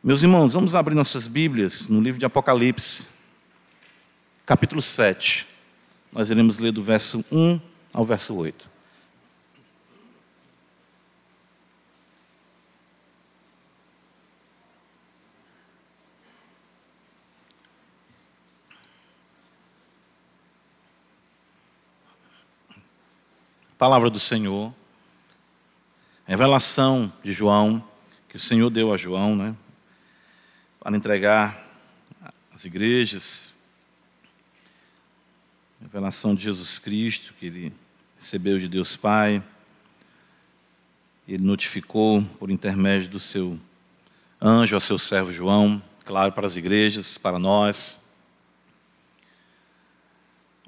Meus irmãos, vamos abrir nossas Bíblias no livro de Apocalipse, capítulo 7. Nós iremos ler do verso 1 ao verso 8. Palavra do Senhor, revelação de João, que o Senhor deu a João, né? Para entregar às igrejas, revelação de Jesus Cristo, que ele recebeu de Deus Pai, ele notificou por intermédio do seu anjo ao seu servo João, claro, para as igrejas, para nós.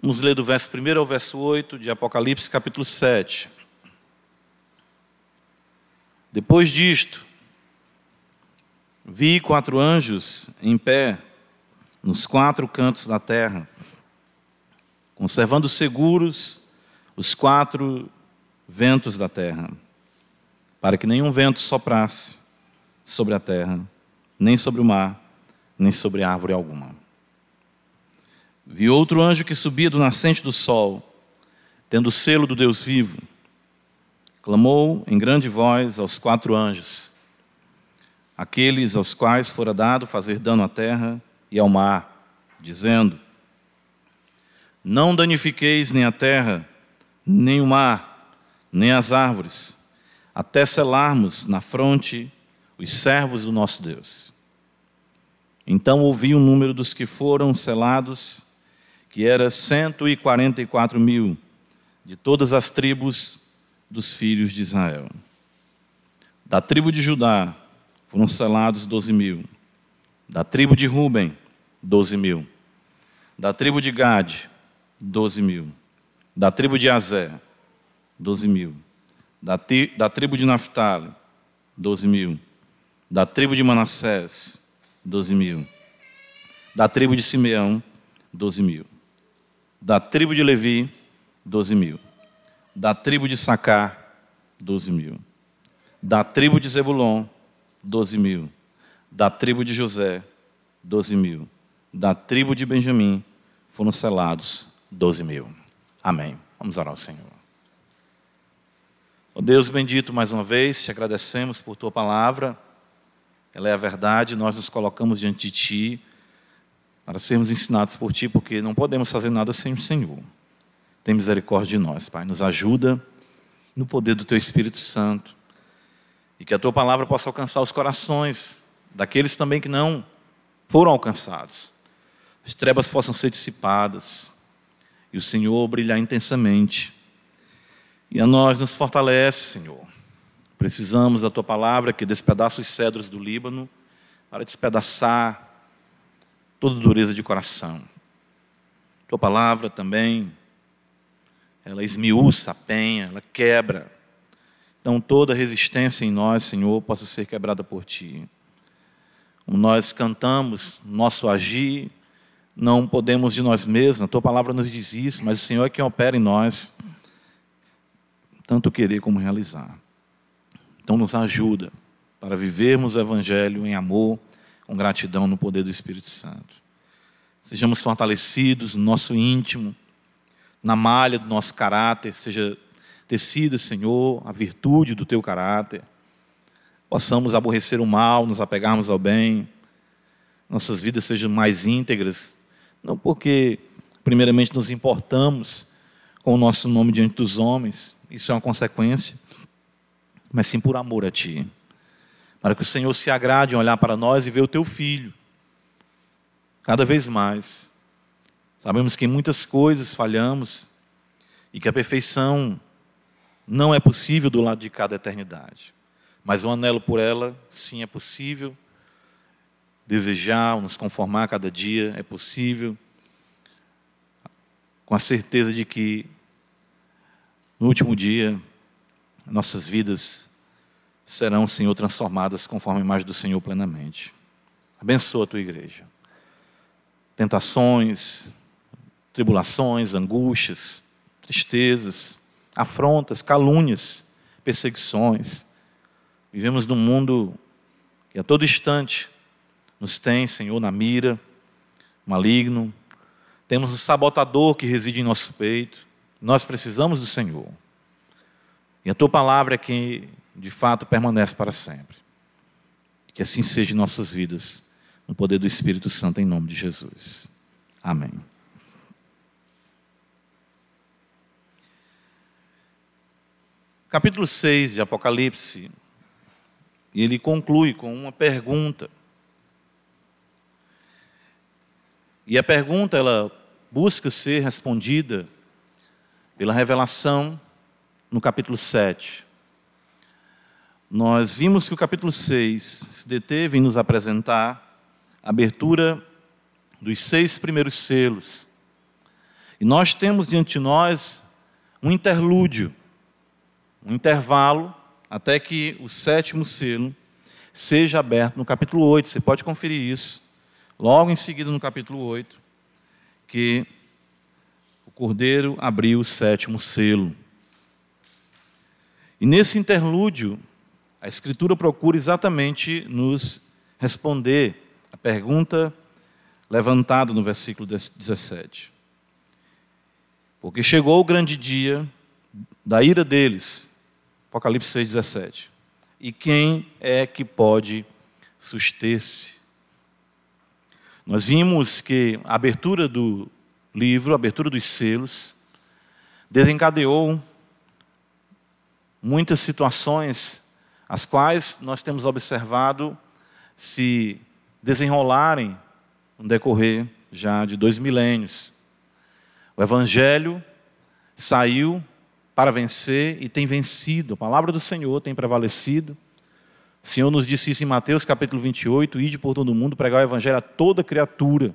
Vamos ler do verso 1 ao verso 8 de Apocalipse, capítulo 7. Depois disto, Vi quatro anjos em pé nos quatro cantos da terra, conservando seguros os quatro ventos da terra, para que nenhum vento soprasse sobre a terra, nem sobre o mar, nem sobre árvore alguma. Vi outro anjo que subia do nascente do sol, tendo o selo do Deus vivo, clamou em grande voz aos quatro anjos aqueles aos quais fora dado fazer dano à terra e ao mar, dizendo: Não danifiqueis nem a terra, nem o mar, nem as árvores, até selarmos na fronte os servos do nosso Deus. Então ouvi o número dos que foram selados, que era cento e quarenta e quatro mil, de todas as tribos dos filhos de Israel. Da tribo de Judá, foram selados 12 mil. Da tribo de Ruben, 12 mil. Da tribo de Gade, 12 mil. Da tribo de Azé, 12 mil. Da, tri, da tribo de Naphtali, 12 mil. Da tribo de Manassés, 12 mil. Da tribo de Simeão, 12 mil. Da tribo de Levi, 12 mil. Da tribo de Sacar, 12 mil. Da tribo de Zebulon, 12 mil. Da tribo de José, 12 mil. Da tribo de Benjamim foram selados 12 mil. Amém. Vamos orar ao Senhor. Oh Deus bendito, mais uma vez, te agradecemos por tua palavra. Ela é a verdade, nós nos colocamos diante de ti para sermos ensinados por ti, porque não podemos fazer nada sem o Senhor. Tem misericórdia de nós, Pai. Nos ajuda no poder do teu Espírito Santo e que a tua palavra possa alcançar os corações daqueles também que não foram alcançados. As trevas possam ser dissipadas e o Senhor brilhar intensamente. E a nós nos fortalece, Senhor. Precisamos da tua palavra que despedaça os cedros do Líbano para despedaçar toda dureza de coração. Tua palavra também, ela esmiuça a penha, ela quebra então, toda resistência em nós, Senhor, possa ser quebrada por Ti. Como nós cantamos, nosso agir, não podemos de nós mesmos, a Tua palavra nos diz isso, mas o Senhor é quem opera em nós, tanto querer como realizar. Então, nos ajuda para vivermos o Evangelho em amor, com gratidão no poder do Espírito Santo. Sejamos fortalecidos no nosso íntimo, na malha do nosso caráter, seja tecida, Senhor, a virtude do teu caráter. Possamos aborrecer o mal, nos apegarmos ao bem, nossas vidas sejam mais íntegras, não porque, primeiramente, nos importamos com o nosso nome diante dos homens, isso é uma consequência, mas sim por amor a Ti. Para que o Senhor se agrade em olhar para nós e ver o Teu Filho, cada vez mais. Sabemos que em muitas coisas falhamos e que a perfeição não é possível do lado de cada eternidade. Mas o anelo por ela, sim, é possível. Desejar, nos conformar a cada dia, é possível. Com a certeza de que, no último dia, nossas vidas serão, Senhor, transformadas conforme a imagem do Senhor plenamente. Abençoa a tua igreja. Tentações, tribulações, angústias, tristezas, afrontas, calúnias, perseguições. Vivemos num mundo que a todo instante nos tem, Senhor, na mira, maligno. Temos um sabotador que reside em nosso peito. Nós precisamos do Senhor. E a tua palavra é que, de fato, permanece para sempre. Que assim seja em nossas vidas, no poder do Espírito Santo, em nome de Jesus. Amém. Capítulo 6 de Apocalipse, ele conclui com uma pergunta. E a pergunta ela busca ser respondida pela revelação no capítulo 7. Nós vimos que o capítulo 6 se deteve em nos apresentar a abertura dos seis primeiros selos. E nós temos diante de nós um interlúdio, um intervalo, até que o sétimo selo seja aberto no capítulo 8. Você pode conferir isso. Logo em seguida, no capítulo 8, que o cordeiro abriu o sétimo selo. E nesse interlúdio, a Escritura procura exatamente nos responder a pergunta levantada no versículo 17. Porque chegou o grande dia da ira deles, Apocalipse 6, 17. E quem é que pode suster-se? Nós vimos que a abertura do livro, a abertura dos selos, desencadeou muitas situações as quais nós temos observado se desenrolarem no decorrer já de dois milênios. O Evangelho saiu para vencer e tem vencido. A palavra do Senhor tem prevalecido. O Senhor nos disse isso em Mateus capítulo 28, ide por todo o mundo, pregar o Evangelho a toda criatura.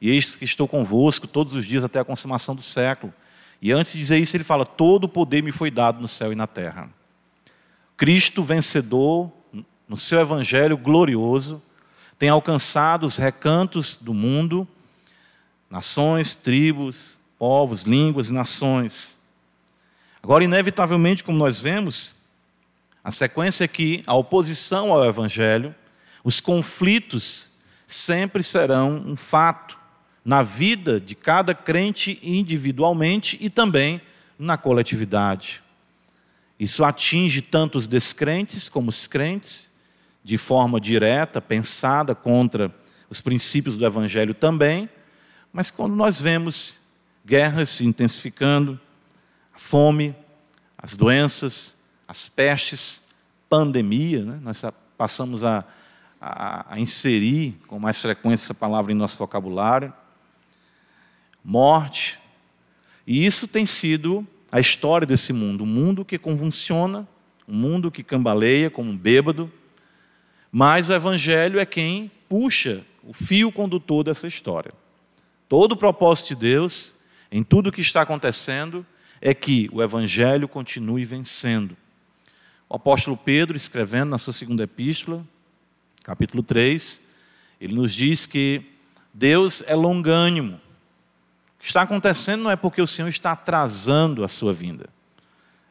E eis que estou convosco todos os dias até a consumação do século. E antes de dizer isso, ele fala: Todo o poder me foi dado no céu e na terra. Cristo vencedor, no seu evangelho glorioso, tem alcançado os recantos do mundo, nações, tribos, povos, línguas e nações. Agora, inevitavelmente, como nós vemos, a sequência é que a oposição ao evangelho, os conflitos sempre serão um fato na vida de cada crente individualmente e também na coletividade. Isso atinge tanto os descrentes como os crentes, de forma direta, pensada contra os princípios do Evangelho também, mas quando nós vemos guerras se intensificando, fome, as doenças, as pestes, pandemia, né? nós passamos a, a, a inserir com mais frequência essa palavra em nosso vocabulário, morte. E isso tem sido a história desse mundo, um mundo que convulsiona, um mundo que cambaleia como um bêbado, mas o evangelho é quem puxa o fio condutor dessa história. Todo o propósito de Deus em tudo o que está acontecendo é que o evangelho continue vencendo. O apóstolo Pedro, escrevendo na sua segunda epístola, capítulo 3, ele nos diz que Deus é longânimo, que está acontecendo não é porque o Senhor está atrasando a sua vinda.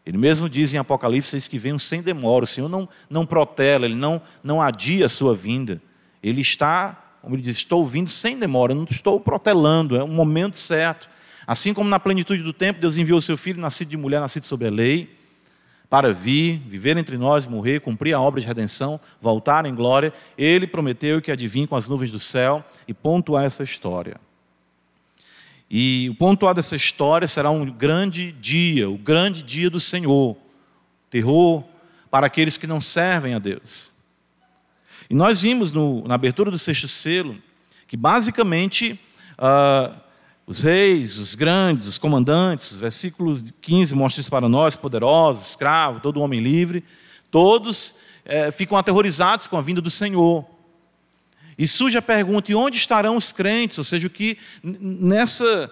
Ele mesmo diz em Apocalipse que vem sem demora. O Senhor não, não protela, Ele não, não adia a sua vinda. Ele está, como ele diz, estou vindo sem demora, não estou protelando, é um momento certo. Assim como na plenitude do tempo, Deus enviou o seu filho, nascido de mulher, nascido sob a lei, para vir, viver entre nós, morrer, cumprir a obra de redenção, voltar em glória. Ele prometeu que adivinha com as nuvens do céu e pontuar essa história. E o ponto A dessa história será um grande dia, o grande dia do Senhor. Terror para aqueles que não servem a Deus. E nós vimos no, na abertura do sexto selo que basicamente uh, os reis, os grandes, os comandantes, versículo 15 mostra isso para nós, poderosos, escravos, todo homem livre, todos eh, ficam aterrorizados com a vinda do Senhor. E surge a pergunta: e onde estarão os crentes? Ou seja, o que nessa,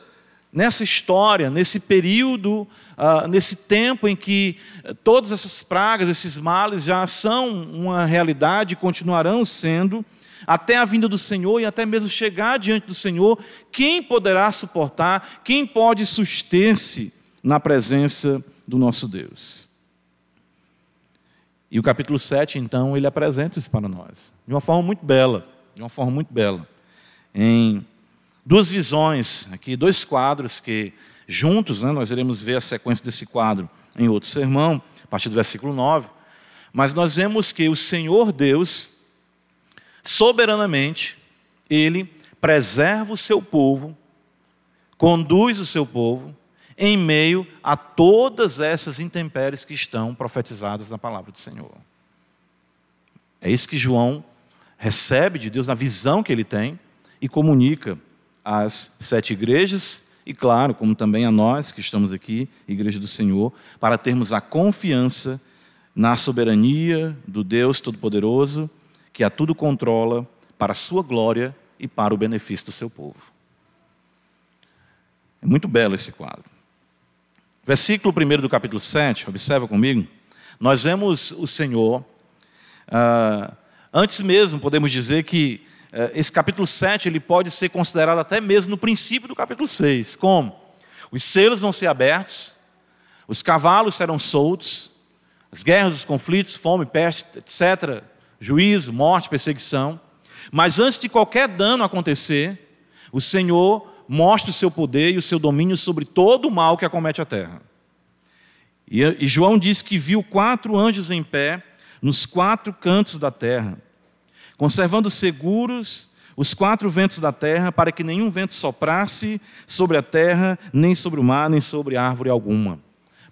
nessa história, nesse período, uh, nesse tempo em que todas essas pragas, esses males já são uma realidade e continuarão sendo, até a vinda do Senhor e até mesmo chegar diante do Senhor, quem poderá suportar, quem pode suster-se na presença do nosso Deus? E o capítulo 7, então, ele apresenta isso para nós, de uma forma muito bela. de uma forma muito bela, em duas visões, aqui dois quadros que juntos, né, nós iremos ver a sequência desse quadro em outro sermão, a partir do versículo 9. Mas nós vemos que o Senhor Deus, soberanamente, ele preserva o seu povo, conduz o seu povo em meio a todas essas intempéries que estão profetizadas na palavra do Senhor. É isso que João recebe de Deus na visão que ele tem e comunica às sete igrejas e, claro, como também a nós que estamos aqui, Igreja do Senhor, para termos a confiança na soberania do Deus Todo-Poderoso, que a tudo controla para a sua glória e para o benefício do seu povo. É muito belo esse quadro. Versículo 1 do capítulo 7, observa comigo. Nós vemos o Senhor, ah, antes mesmo podemos dizer que ah, esse capítulo 7 ele pode ser considerado até mesmo no princípio do capítulo 6. Como? Os selos vão ser abertos, os cavalos serão soltos, as guerras, os conflitos, fome, peste, etc., juízo, morte, perseguição. Mas antes de qualquer dano acontecer, o Senhor mostra o seu poder e o seu domínio sobre todo o mal que acomete a terra. E, João diz que viu quatro anjos em pé nos quatro cantos da terra, conservando seguros os quatro ventos da terra, para que nenhum vento soprasse sobre a terra, nem sobre o mar, nem sobre árvore alguma.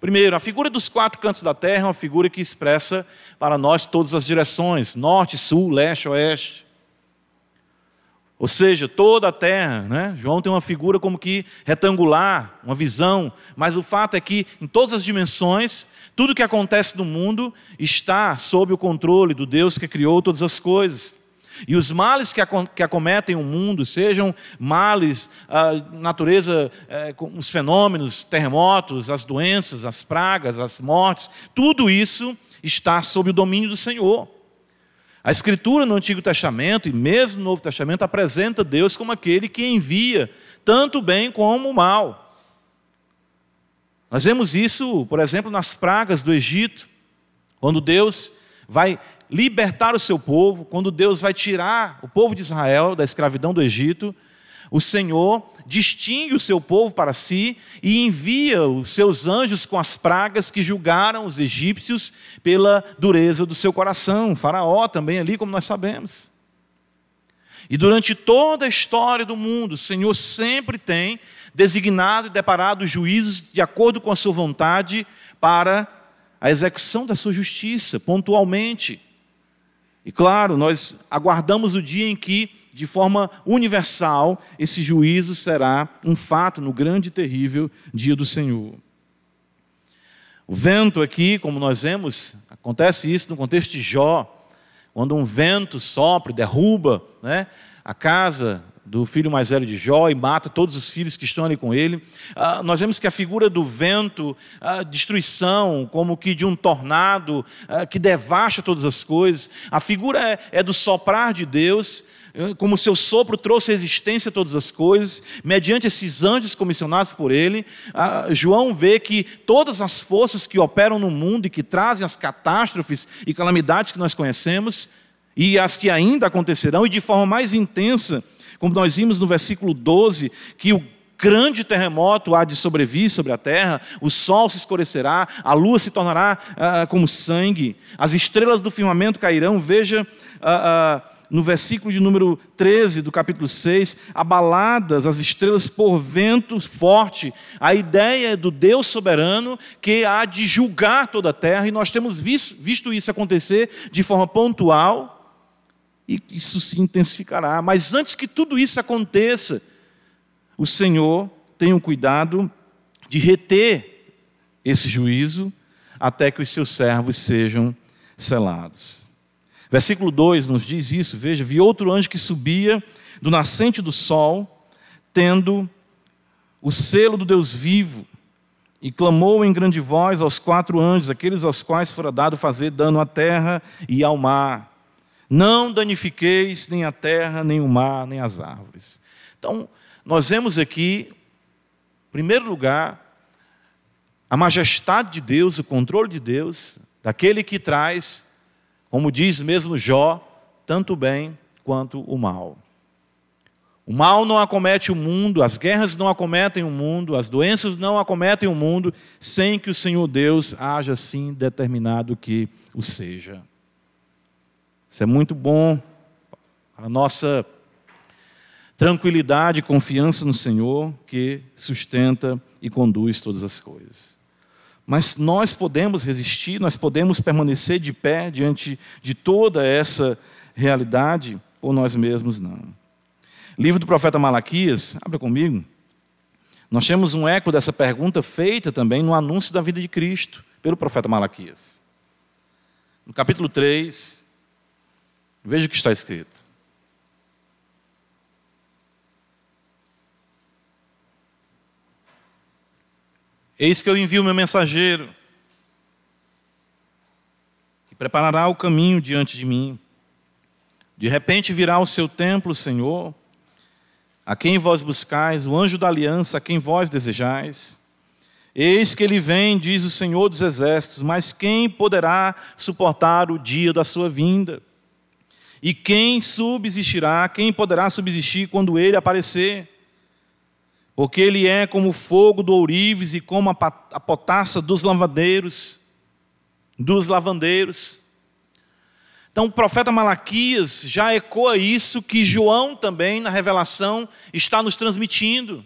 Primeiro, a figura dos quatro cantos da terra é uma figura que expressa para nós todas as direções: norte, sul, leste, oeste. Ou seja, toda a terra, né? João tem uma figura como que retangular, uma visão, mas o fato é que em todas as dimensões, tudo que acontece no mundo está sob o controle do Deus que criou todas as coisas. E os males que, acometem o mundo, sejam males, a natureza, é, os fenômenos, terremotos, as doenças, as pragas, as mortes, tudo isso está sob o domínio do Senhor. A Escritura no Antigo Testamento e mesmo no Novo Testamento apresenta Deus como aquele que envia tanto o bem como o mal. Nós vemos isso, por exemplo, nas pragas do Egito, quando Deus vai libertar o seu povo, quando Deus vai tirar o povo de Israel da escravidão do Egito, o Senhor distingue o seu povo para si e envia os seus anjos com as pragas que julgaram os egípcios pela dureza do seu coração. O faraó também ali, como nós sabemos. E durante toda a história do mundo, o Senhor sempre tem designado e deparado juízes de acordo com a sua vontade para a execução da sua justiça, pontualmente. E claro, nós aguardamos o dia em que de forma universal, esse juízo será um fato no grande e terrível dia do Senhor. O vento aqui, como nós vemos, acontece isso no contexto de Jó, quando um vento sopra, derruba né, a casa do filho mais velho de Jó e mata todos os filhos que estão ali com ele. Ah, nós vemos que a figura do vento, a destruição, como que de um tornado ah, que devasta todas as coisas, a figura é, é do soprar de Deus, eh, como seu sopro trouxe existência a todas as coisas, mediante esses anjos comissionados por ele, João vê que todas as forças que operam no mundo e que trazem as catástrofes e calamidades que nós conhecemos, e as que ainda acontecerão, e de forma mais intensa, como nós vimos no versículo 12, que o grande terremoto há de sobrevir sobre a terra, o sol se escurecerá, a lua se tornará ah, como sangue, as estrelas do firmamento cairão. Veja ah, ah, no versículo de número 13 do capítulo 6, abaladas as estrelas por vento forte. A ideia do Deus soberano que há de julgar toda a terra, e nós temos visto, visto isso acontecer de forma pontual e isso se intensificará. Mas antes que tudo isso aconteça, o Senhor tem o cuidado de reter esse juízo até que os seus servos sejam selados. Versículo 2 nos diz isso, veja, vi outro anjo que subia do nascente do sol, tendo o selo do Deus vivo, e clamou em grande voz aos quatro anjos, aqueles aos quais fora dado fazer dano à terra e ao mar não danifiqueis nem a terra, nem o mar, nem as árvores. Então, nós vemos aqui, em primeiro lugar, a majestade de Deus, o controle de Deus, daquele que traz, como diz mesmo Jó, tanto bem quanto o mal. O mal não acomete o mundo, as guerras não acometem o mundo, as doenças não acometem o mundo, sem que o Senhor Deus haja assim determinado que o seja. Isso é muito bom para a nossa tranquilidade e confiança no Senhor, que sustenta e conduz todas as coisas. Mas nós podemos resistir, nós podemos permanecer de pé diante de toda essa realidade, ou nós mesmos não. Livro do profeta Malaquias, abra comigo. Nós temos um eco dessa pergunta feita também no anúncio da vida de Cristo, pelo profeta Malaquias. No capítulo 3, veja o que está escrito. Eis que eu envio meu mensageiro, que preparará o caminho diante de mim. De repente virá ao seu templo, Senhor, a quem vós buscais, o anjo da aliança, a quem vós desejais. Eis que ele vem, diz o Senhor dos exércitos, mas quem poderá suportar o dia da sua vinda? E quem subsistirá, quem poderá subsistir quando ele aparecer? Porque ele é como o fogo do ourives e como a potassa dos lavadeiros, dos lavandeiros. Então o profeta Malaquias já ecoa isso que João também, na revelação, está nos transmitindo.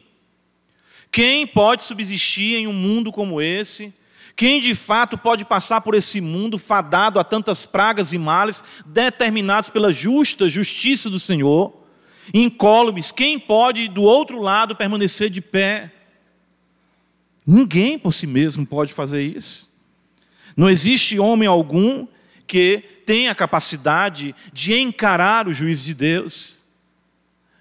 Quem pode subsistir em um mundo como esse? Quem de fato pode passar por esse mundo fadado a tantas pragas e males determinados pela justa justiça do Senhor? Incólumes, quem pode do outro lado permanecer de pé? Ninguém por si mesmo pode fazer isso. Não existe homem algum que tem a capacidade de encarar o juízo de Deus,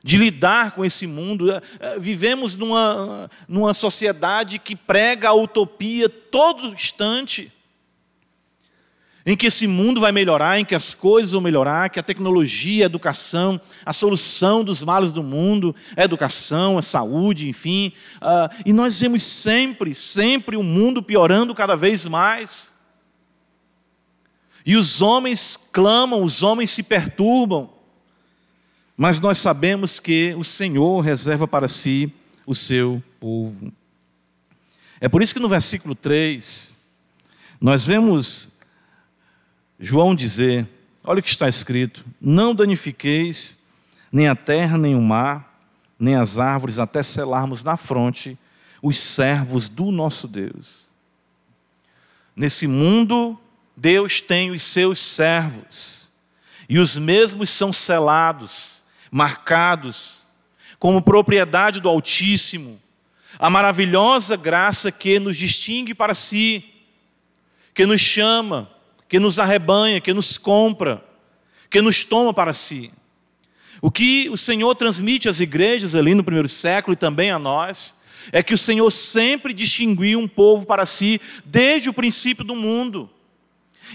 de lidar com esse mundo. É, é, vivemos numa, numa sociedade que prega a utopia todo instante, em que esse mundo vai melhorar, em que as coisas vão melhorar, que a tecnologia, a educação, a solução dos males do mundo, a educação, a saúde, enfim. Uh, e nós vemos sempre, sempre o mundo piorando cada vez mais. E os homens clamam, os homens se perturbam, mas nós sabemos que o Senhor reserva para si o seu povo. É por isso que no versículo 3, nós vemos João dizer: olha o que está escrito: Não danifiqueis nem a terra, nem o mar, nem as árvores, até selarmos na fronte os servos do nosso Deus. Nesse mundo Deus tem os seus servos, e os mesmos são selados, marcados, como propriedade do Altíssimo, a maravilhosa graça que nos distingue para si, que nos chama, que nos arrebanha, que nos compra, que nos toma para si. O que o Senhor transmite às igrejas ali no primeiro século e também a nós, é que o Senhor sempre distinguiu um povo para si desde o princípio do mundo.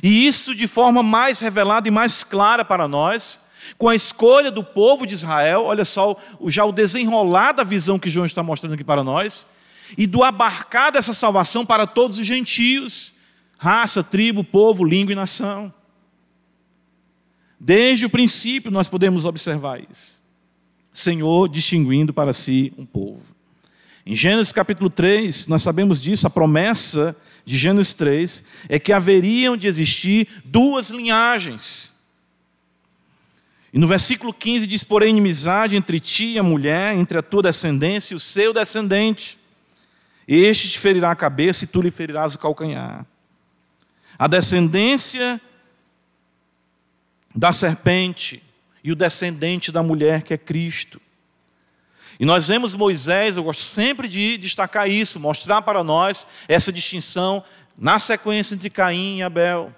E isso de forma mais revelada e mais clara para nós, com a escolha do povo de Israel, olha só já o desenrolar da visão que João está mostrando aqui para nós, e do abarcar dessa salvação para todos os gentios, raça, tribo, povo, língua e nação. Desde o princípio nós podemos observar isso. Senhor distinguindo para si um povo. Em Gênesis capítulo 3, nós sabemos disso, a promessa de Gênesis 3 é que haveriam de existir duas linhagens. E no versículo 15 diz: Porém, inimizade entre ti e a mulher, entre a tua descendência e o seu descendente. Este te ferirá a cabeça e tu lhe ferirás o calcanhar. A descendência da serpente e o descendente da mulher, que é Cristo. E nós vemos Moisés, eu gosto sempre de destacar isso, mostrar para nós essa distinção na sequência entre Caim e Abel.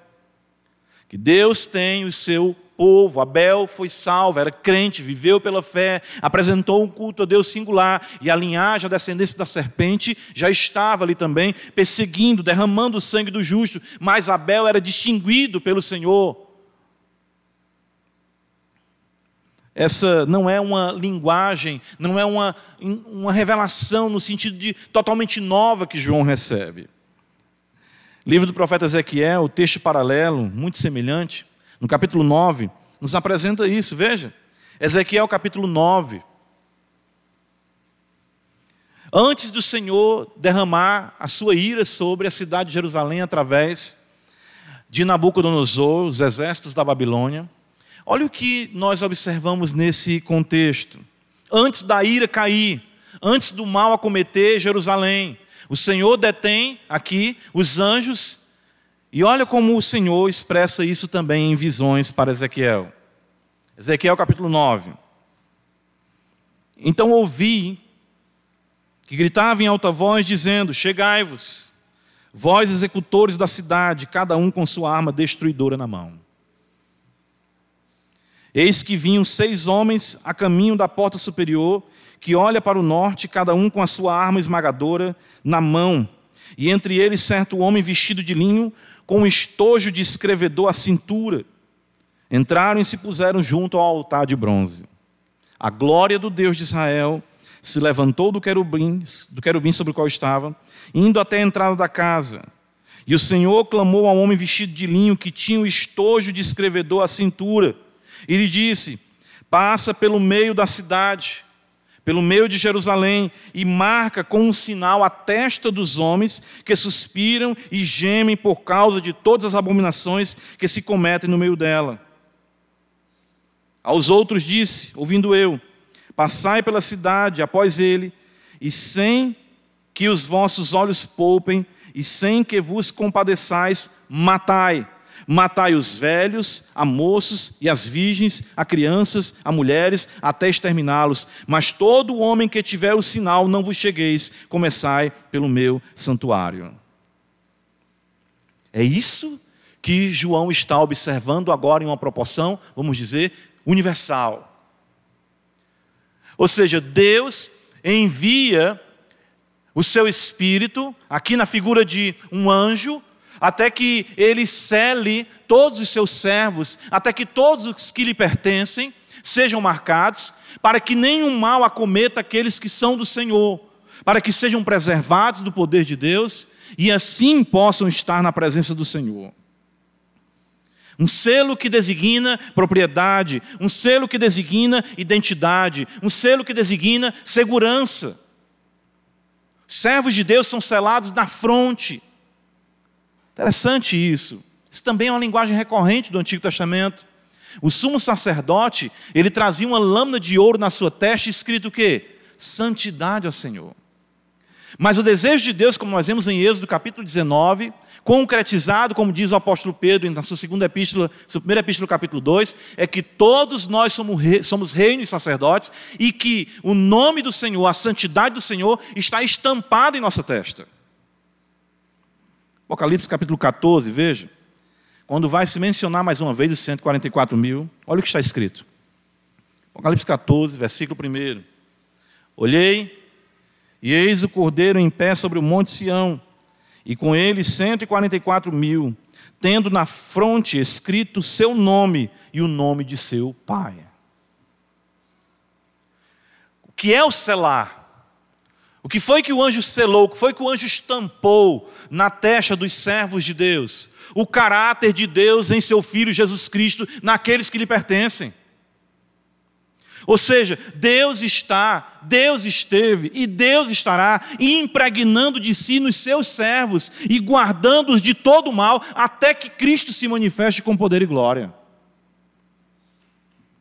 Que Deus tem o seu povo. Abel foi salvo, era crente, viveu pela fé, apresentou um culto a Deus singular, e a linhagem, a descendência da serpente já estava ali também, perseguindo, derramando o sangue do justo, mas Abel era distinguido pelo Senhor essa não é uma linguagem, não é uma, uma revelação no sentido de totalmente nova que João recebe. Livro do profeta Ezequiel, texto paralelo, muito semelhante, no capítulo 9, nos apresenta isso, veja. Ezequiel capítulo 9. Antes do Senhor derramar a sua ira sobre a cidade de Jerusalém através de Nabucodonosor, os exércitos da Babilônia, olha o que nós observamos nesse contexto. Antes da ira cair, antes do mal acometer Jerusalém, o Senhor detém aqui os anjos, e olha como o Senhor expressa isso também em visões para Ezequiel. Ezequiel capítulo 9. Então ouvi que gritava em alta voz, dizendo: Chegai-vos, vós executores da cidade, cada um com sua arma destruidora na mão. Eis que vinham seis homens a caminho da porta superior, que olha para o norte, cada um com a sua arma esmagadora na mão, e entre eles certo homem vestido de linho, com um estojo de escrevedor à cintura. Entraram e se puseram junto ao altar de bronze. A glória do Deus de Israel se levantou do querubim, do querubim sobre o qual estava, indo até a entrada da casa. E o Senhor clamou ao homem vestido de linho que tinha o estojo de escrevedor à cintura, e lhe disse: Passa pelo meio da cidade, pelo meio de Jerusalém, e marca com um sinal a testa dos homens que suspiram e gemem por causa de todas as abominações que se cometem no meio dela. Aos outros disse, ouvindo eu: Passai pela cidade após ele, e sem que os vossos olhos poupem, e sem que vos compadeçais, matai. Matai os velhos, a moços e as virgens, a crianças, a mulheres, até exterminá-los. Mas todo homem que tiver o sinal, não vos chegueis, começai pelo meu santuário. É isso que João está observando agora em uma proporção, vamos dizer, universal. Ou seja, Deus envia o seu espírito, aqui na figura de um anjo, até que ele cele todos os seus servos, até que todos os que lhe pertencem sejam marcados, para que nenhum mal acometa aqueles que são do Senhor, para que sejam preservados do poder de Deus e assim possam estar na presença do Senhor. Um selo que designa propriedade, um selo que designa identidade, um selo que designa segurança. Servos de Deus são selados na fronte. Interessante isso. Isso também é uma linguagem recorrente do Antigo Testamento. O sumo sacerdote, ele trazia uma lâmina de ouro na sua testa escrito o quê? Santidade ao Senhor. Mas o desejo de Deus, como nós vemos em Êxodo capítulo 19, concretizado, como diz o apóstolo Pedro na sua segunda epístola, sua primeira epístola, capítulo 2, é que todos nós somos, somos reinos e sacerdotes e que o nome do Senhor, a santidade do Senhor, está estampada em nossa testa. Apocalipse capítulo 14, veja. Quando vai se mencionar mais uma vez os 144 mil, olha o que está escrito. Apocalipse 14, versículo 1. Olhei e eis o cordeiro em pé sobre o monte Sião, e com ele 144 mil, tendo na fronte escrito seu nome e o nome de seu pai. O que é o selar? O que foi que o anjo selou? O que foi que o anjo estampou na testa dos servos de Deus? O caráter de Deus em seu Filho Jesus Cristo, naqueles que lhe pertencem. Ou seja, Deus está, Deus esteve e Deus estará impregnando de si nos seus servos e guardando-os de todo mal até que Cristo se manifeste com poder e glória.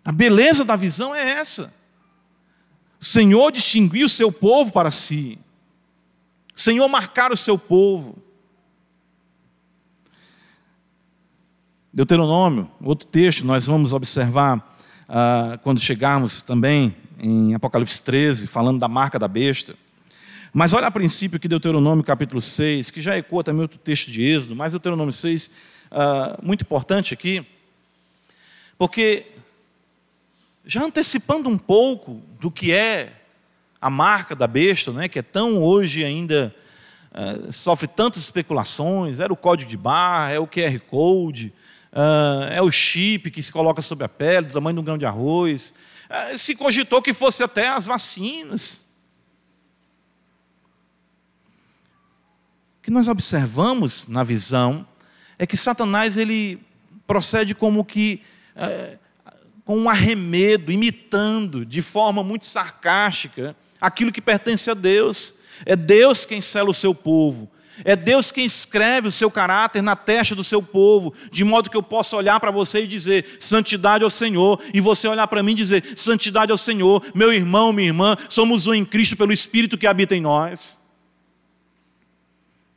A beleza da visão é essa. Senhor distinguiu o seu povo para si. Senhor marcar o seu povo. Deuteronômio, outro texto, nós vamos observar ah, quando chegarmos também em Apocalipse 13, falando da marca da besta. Mas olha a princípio que Deuteronômio capítulo 6, que já ecoa também outro texto de Êxodo, mas Deuteronômio 6, ah, muito importante aqui, porque já antecipando um pouco do que é a marca da besta, né, que é tão hoje ainda uh, sofre tantas especulações, era o código de barra, é o QR Code, uh, é o chip que se coloca sobre a pele, do tamanho de um grão de arroz. Uh, se cogitou que fosse até as vacinas. O que nós observamos na visão é que Satanás ele procede como que com um arremedo, imitando de forma muito sarcástica aquilo que pertence a Deus. É Deus quem sela o seu povo. É Deus quem escreve o seu caráter na testa do seu povo, de modo que eu possa olhar para você e dizer santidade ao Senhor, e você olhar para mim e dizer santidade ao Senhor, meu irmão, minha irmã, somos um em Cristo pelo Espírito que habita em nós.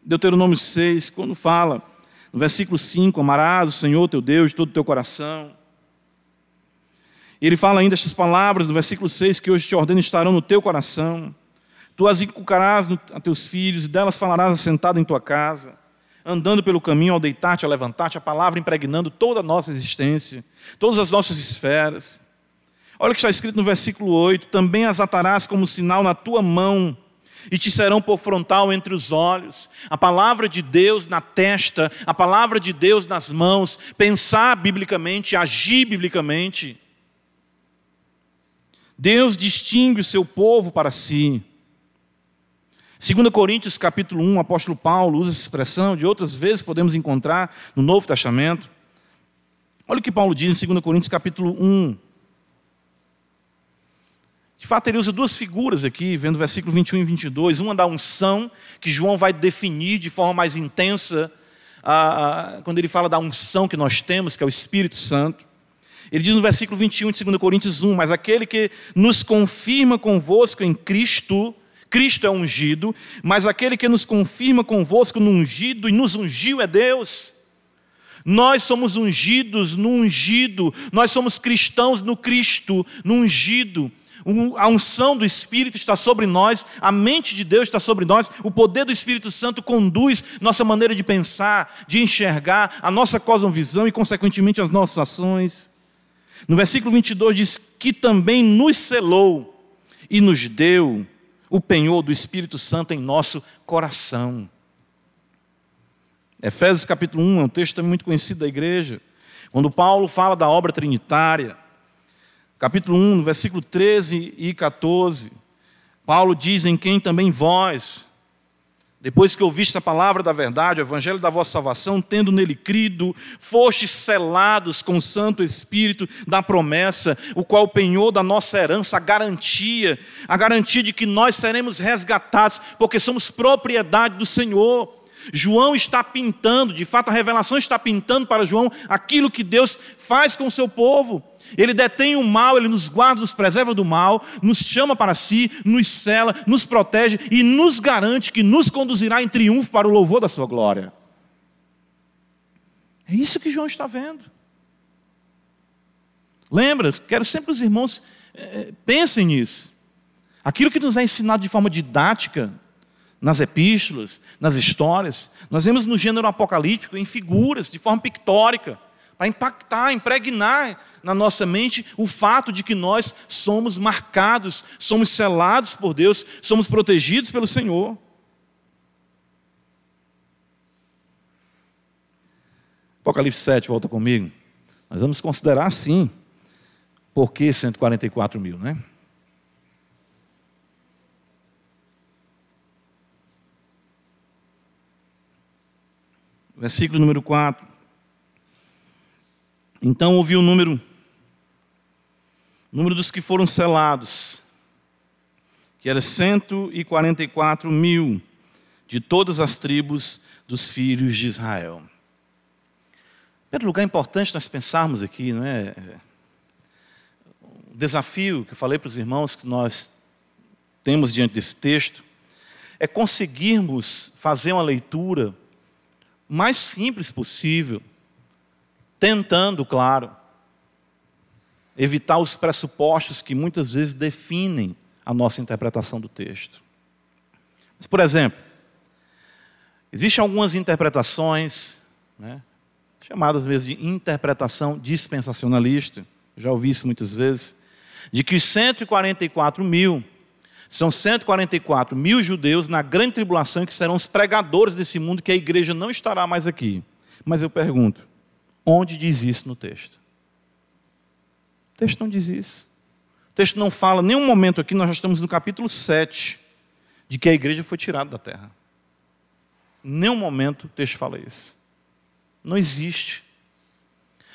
Deuteronômio 6, quando fala, no versículo 5, amarás o Senhor teu Deus de todo o teu coração, e ele fala ainda estas palavras no versículo 6 que hoje te ordeno estarão no teu coração. Tu as inculcarás a teus filhos, e delas falarás assentado em tua casa, andando pelo caminho ao deitar-te, ao levantar-te, a palavra impregnando toda a nossa existência, todas as nossas esferas. Olha o que está escrito no versículo 8: também as atarás como sinal na tua mão, e te serão por frontal entre os olhos. A palavra de Deus na testa, a palavra de Deus nas mãos, pensar biblicamente, agir biblicamente. Deus distingue o seu povo para si. 2 Coríntios capítulo 1, o apóstolo Paulo usa essa expressão de outras vezes podemos encontrar no Novo Testamento. Olha o que Paulo diz em 2 Coríntios capítulo 1. De fato, ele usa duas figuras aqui, vendo o versículo 21 e 22. Uma da unção, que João vai definir de forma mais intensa, quando ele fala da unção que nós temos, que é o Espírito Santo. Ele diz no versículo 21 de 2 Coríntios 1: Mas aquele que nos confirma convosco em Cristo, Cristo é ungido, mas aquele que nos confirma convosco no ungido e nos ungiu é Deus. Nós somos ungidos no ungido, nós somos cristãos no Cristo, no ungido. A unção do Espírito está sobre nós, a mente de Deus está sobre nós, o poder do Espírito Santo conduz nossa maneira de pensar, de enxergar, a nossa cosmovisão e, consequentemente, as nossas ações. No versículo 22 diz que também nos selou e nos deu o penhor do Espírito Santo em nosso coração. Efésios capítulo 1 é um texto muito conhecido da igreja, quando Paulo fala da obra trinitária. Capítulo 1, no versículo 13 e 14, Paulo diz: Em quem também vós, depois que ouviste a palavra da verdade, o evangelho da vossa salvação, tendo nele crido, fostes selados com o Santo Espírito da promessa, o qual penhou da nossa herança a garantia, a garantia de que nós seremos resgatados, porque somos propriedade do Senhor. João está pintando, de fato a revelação está pintando para João aquilo que Deus faz com o seu povo. Ele detém o mal, ele nos guarda, nos preserva do mal, nos chama para si, nos cela, nos protege e nos garante que nos conduzirá em triunfo para o louvor da sua glória. É isso que João está vendo. Lembra, quero sempre que os irmãos é, pensem nisso. Aquilo que nos é ensinado de forma didática, nas epístolas, nas histórias, nós vemos no gênero apocalíptico em figuras, de forma pictórica para impactar, impregnar na nossa mente o fato de que nós somos marcados, somos selados por Deus, somos protegidos pelo Senhor. Apocalipse 7, volta comigo. Nós vamos considerar assim, por que 144 mil, né? Versículo número 4. Então ouvi o número, o número dos que foram selados, que era 144 mil de todas as tribos dos filhos de Israel. Primeiro lugar, é importante nós pensarmos aqui, não é? O desafio que eu falei para os irmãos que nós temos diante desse texto é conseguirmos fazer uma leitura mais simples possível tentando, claro, evitar os pressupostos que muitas vezes definem a nossa interpretação do texto. Mas, por exemplo, existem algumas interpretações, né, chamadas mesmo de interpretação dispensacionalista, já ouvi isso muitas vezes, de que os 144 mil são 144 mil judeus na grande tribulação que serão os pregadores desse mundo, que a igreja não estará mais aqui. Mas eu pergunto, Onde diz isso no texto? O texto não diz isso. O texto não fala, nenhum momento aqui, nós já estamos no capítulo 7, de que a igreja foi tirada da terra. Nenhum momento o texto fala isso. Não existe.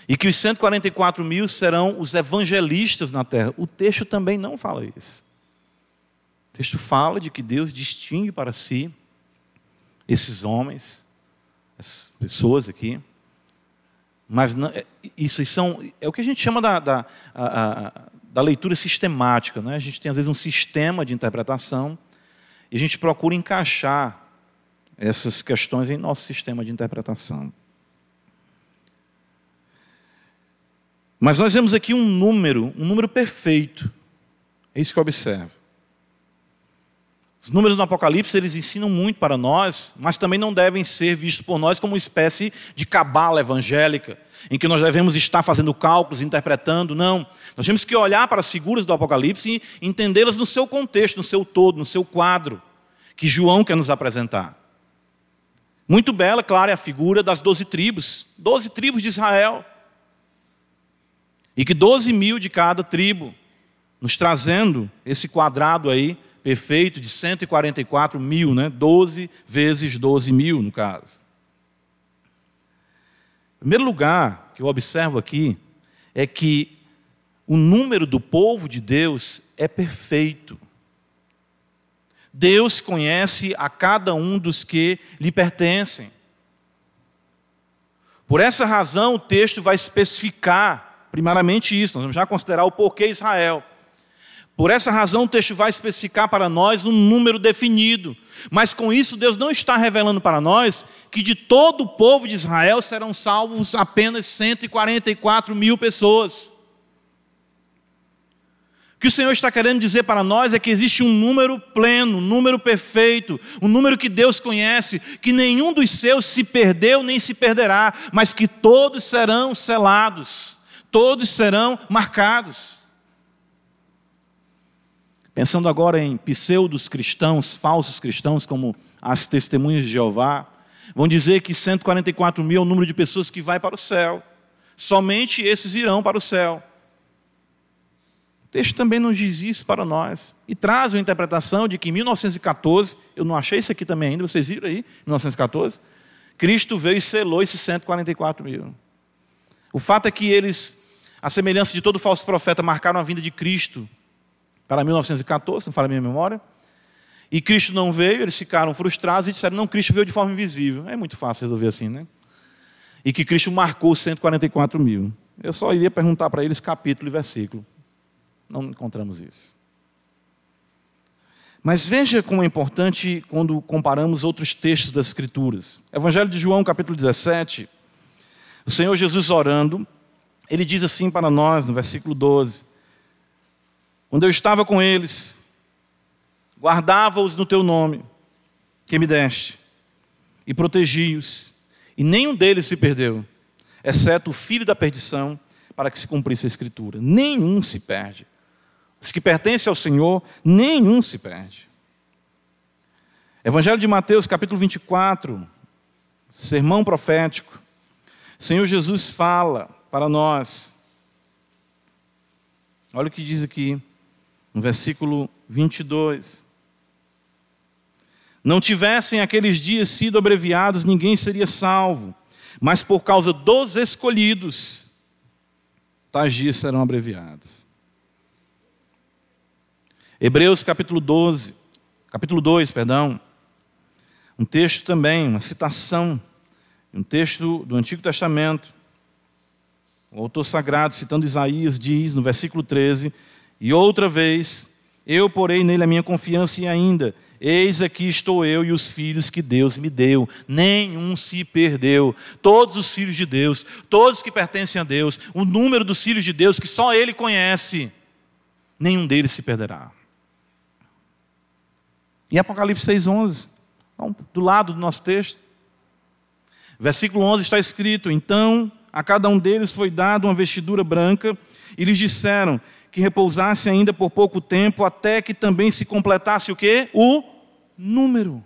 E que os 144 mil serão os evangelistas na terra. O texto também não fala isso. O texto fala de que Deus distingue para si esses homens, essas pessoas aqui. Mas não, é, isso são, é o que a gente chama da, da, a, a, da leitura sistemática. Né? A gente tem, às vezes, um sistema de interpretação e a gente procura encaixar essas questões em nosso sistema de interpretação. Mas nós vemos aqui um número, um número perfeito. É isso que eu observo. Os números do Apocalipse, eles ensinam muito para nós, mas também não devem ser vistos por nós como uma espécie de cabala evangélica, em que nós devemos estar fazendo cálculos, interpretando. Não. Nós temos que olhar para as figuras do Apocalipse e entendê-las no seu contexto, no seu todo, no seu quadro, que João quer nos apresentar. Muito bela, claro, é a figura das doze tribos, doze tribos de Israel. E que 12 mil de cada tribo, nos trazendo esse quadrado aí, perfeito, de 144 mil, né? 12 vezes 12 mil, no caso. Em primeiro lugar, que eu observo aqui, é que o número do povo de Deus é perfeito. Deus conhece a cada um dos que lhe pertencem. Por essa razão, o texto vai especificar Primeiramente isso, nós vamos já considerar o porquê Israel. Por essa razão, o texto vai especificar para nós um número definido. Mas com isso, Deus não está revelando para nós que de todo o povo de Israel serão salvos apenas 144 mil pessoas. O que o Senhor está querendo dizer para nós é que existe um número pleno, um número perfeito, um número que Deus conhece, que nenhum dos seus se perdeu nem se perderá, mas que todos serão selados todos serão marcados. Pensando agora em pseudos cristãos, falsos cristãos, como as testemunhas de Jeová, vão dizer que 144 mil é o número de pessoas que vai para o céu. Somente esses irão para o céu. O texto também não diz isso para nós. E traz uma interpretação de que em 1914, eu não achei isso aqui também ainda, vocês viram aí, 1914, Cristo veio e selou esses 144 mil. O fato é que eles a semelhança de todo falso profeta, marcaram a vinda de Cristo para 1914, não fala a minha memória. E Cristo não veio, eles ficaram frustrados e disseram: não, Cristo veio de forma invisível. É muito fácil resolver assim, né? E que Cristo marcou 144 mil. Eu só iria perguntar para eles capítulo e versículo. Não encontramos isso. Mas veja como é importante quando comparamos outros textos das Escrituras. Evangelho de João, capítulo 17. O Senhor Jesus orando, ele diz assim para nós, no versículo 12: Quando eu estava com eles, guardava-os no teu nome, que me deste, e protegi-os, e nenhum deles se perdeu, exceto o filho da perdição, para que se cumprisse a Escritura. Nenhum se perde. Os que pertencem ao Senhor, nenhum se perde. Evangelho de Mateus, capítulo 24, sermão profético. Senhor Jesus fala para nós. Olha o que diz aqui, no versículo 22. Não tivessem aqueles dias sido abreviados, ninguém seria salvo, mas por causa dos escolhidos, tais dias serão abreviados. Hebreus capítulo 12, capítulo 2, perdão. Um texto também, uma citação, um texto do Antigo Testamento. O autor sagrado, citando Isaías, diz no versículo 13: E outra vez, eu porei nele a minha confiança e ainda, eis aqui estou eu e os filhos que Deus me deu, nenhum se perdeu. Todos os filhos de Deus, todos que pertencem a Deus, o número dos filhos de Deus que só Ele conhece, nenhum deles se perderá. E Apocalipse 6,11, então, do lado do nosso texto, versículo 11 está escrito: Então a cada um deles foi dada uma vestidura branca, e lhes disseram que repousasse ainda por pouco tempo, até que também se completasse o quê? O número.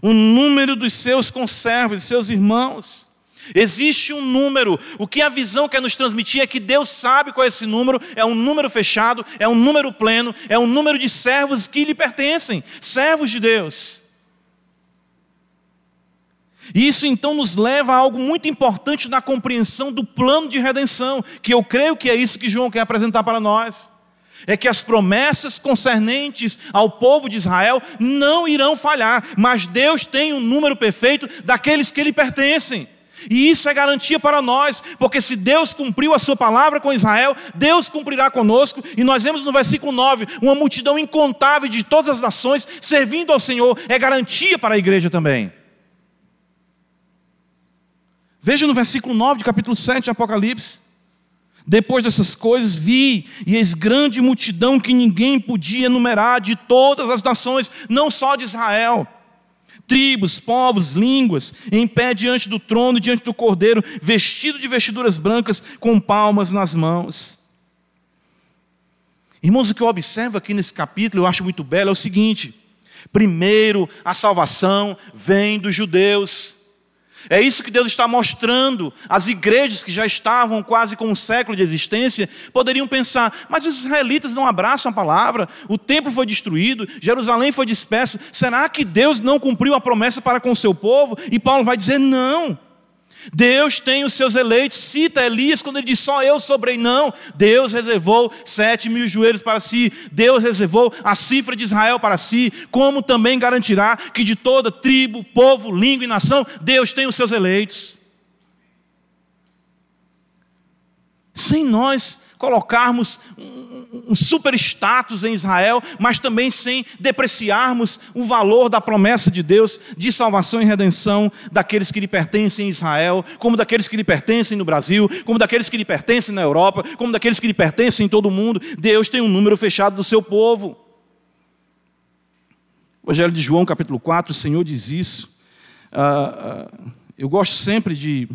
O número dos seus conservos, de seus irmãos. Existe um número. O que a visão quer nos transmitir é que Deus sabe qual é esse número, é um número fechado, é um número pleno, é um número de servos que lhe pertencem, servos de Deus. Isso então nos leva a algo muito importante na compreensão do plano de redenção, que eu creio que é isso que João quer apresentar para nós. É que as promessas concernentes ao povo de Israel não irão falhar, mas Deus tem um número perfeito daqueles que lhe pertencem. E isso é garantia para nós, porque se Deus cumpriu a sua palavra com Israel, Deus cumprirá conosco, e nós vemos no versículo 9 uma multidão incontável de todas as nações servindo ao Senhor, é garantia para a igreja também. Veja no versículo 9 de capítulo 7 de Apocalipse. Depois dessas coisas, vi, e eis grande multidão que ninguém podia enumerar de todas as nações, não só de Israel. Tribos, povos, línguas, em pé diante do trono, diante do cordeiro, vestido de vestiduras brancas, com palmas nas mãos. Irmãos, o que eu observo aqui nesse capítulo, eu acho muito belo, é o seguinte: primeiro, a salvação vem dos judeus. É isso que Deus está mostrando. As igrejas que já estavam quase com um século de existência poderiam pensar: mas os israelitas não abraçam a palavra, o templo foi destruído, Jerusalém foi disperso. Será que Deus não cumpriu a promessa para com o seu povo? E Paulo vai dizer: não. Deus tem os seus eleitos, cita Elias quando ele diz só eu sobrei, não. Deus reservou sete mil joelhos para si, Deus reservou a cifra de Israel para si, como também garantirá que de toda tribo, povo, língua e nação, Deus tem os seus eleitos. Sem nós colocarmos um super status em Israel, mas também sem depreciarmos o valor da promessa de Deus de salvação e redenção daqueles que lhe pertencem em Israel, como daqueles que lhe pertencem no Brasil, como daqueles que lhe pertencem na Europa, como daqueles que lhe pertencem em todo o mundo. Deus tem um número fechado do seu povo. Evangelho de João, capítulo 4, o Senhor diz isso. Uh, uh, eu gosto sempre de